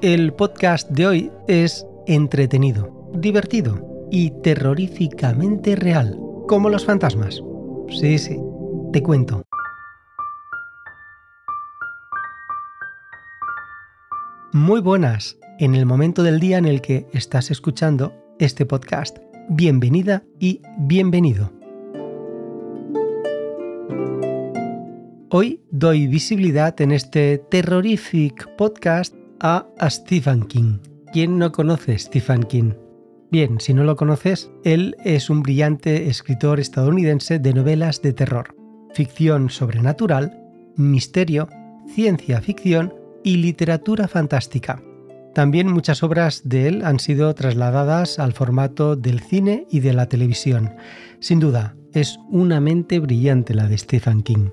El podcast de hoy es entretenido, divertido y terroríficamente real, como los fantasmas. Sí, sí, te cuento. Muy buenas, en el momento del día en el que estás escuchando este podcast. Bienvenida y bienvenido. Hoy doy visibilidad en este Terrorific podcast a, Stephen King. ¿Quién no conoce Stephen King? Bien, si no lo conoces, él es un brillante escritor estadounidense de novelas de terror, ficción sobrenatural, misterio, ciencia ficción y literatura fantástica. También muchas obras de él han sido trasladadas al formato del cine y de la televisión. Sin duda, es una mente brillante la de Stephen King.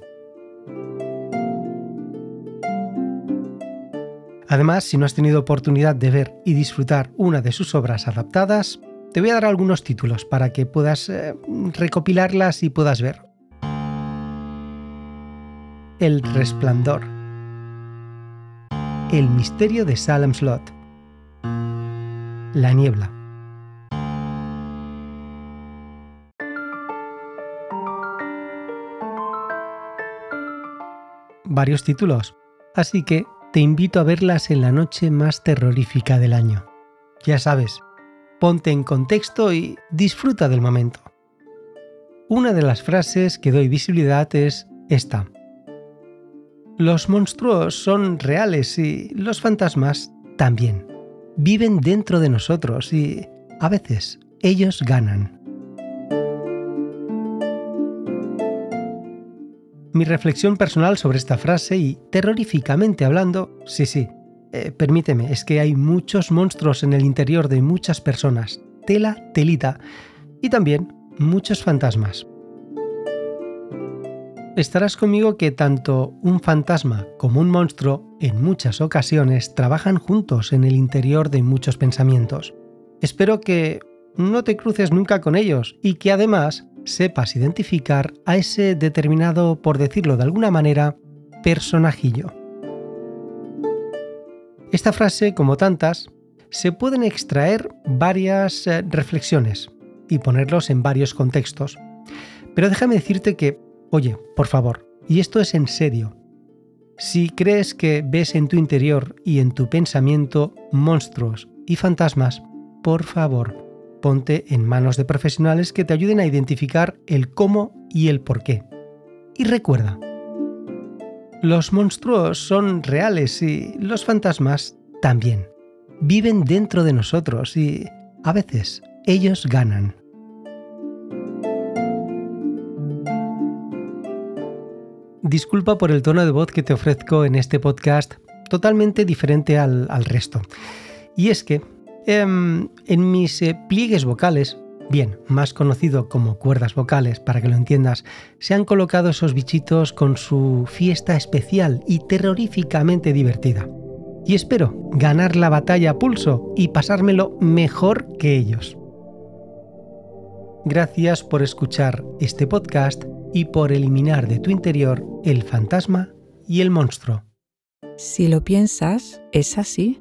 Además, si no has tenido oportunidad de ver y disfrutar una de sus obras adaptadas, te voy a dar algunos títulos para que puedas eh, recopilarlas y puedas ver. El Resplandor. El misterio de Salem Slot. La niebla. Varios títulos, así que te invito a verlas en la noche más terrorífica del año. Ya sabes, ponte en contexto y disfruta del momento. Una de las frases que doy visibilidad es esta. Los monstruos son reales y los fantasmas también. Viven dentro de nosotros y a veces ellos ganan. Mi reflexión personal sobre esta frase y, terroríficamente hablando, sí, sí, eh, permíteme, es que hay muchos monstruos en el interior de muchas personas, tela, telita, y también muchos fantasmas. Estarás conmigo que tanto un fantasma como un monstruo en muchas ocasiones trabajan juntos en el interior de muchos pensamientos. Espero que no te cruces nunca con ellos y que además sepas identificar a ese determinado, por decirlo de alguna manera, personajillo. Esta frase, como tantas, se pueden extraer varias eh, reflexiones y ponerlos en varios contextos. Pero déjame decirte que, oye, por favor, y esto es en serio, si crees que ves en tu interior y en tu pensamiento monstruos y fantasmas, por favor, ponte en manos de profesionales que te ayuden a identificar el cómo y el por qué. Y recuerda, los monstruos son reales y los fantasmas también. Viven dentro de nosotros y a veces ellos ganan. Disculpa por el tono de voz que te ofrezco en este podcast, totalmente diferente al, al resto. Y es que Em, en mis eh, pliegues vocales, bien, más conocido como cuerdas vocales, para que lo entiendas, se han colocado esos bichitos con su fiesta especial y terroríficamente divertida. Y espero ganar la batalla a pulso y pasármelo mejor que ellos. Gracias por escuchar este podcast y por eliminar de tu interior el fantasma y el monstruo. Si lo piensas, es así.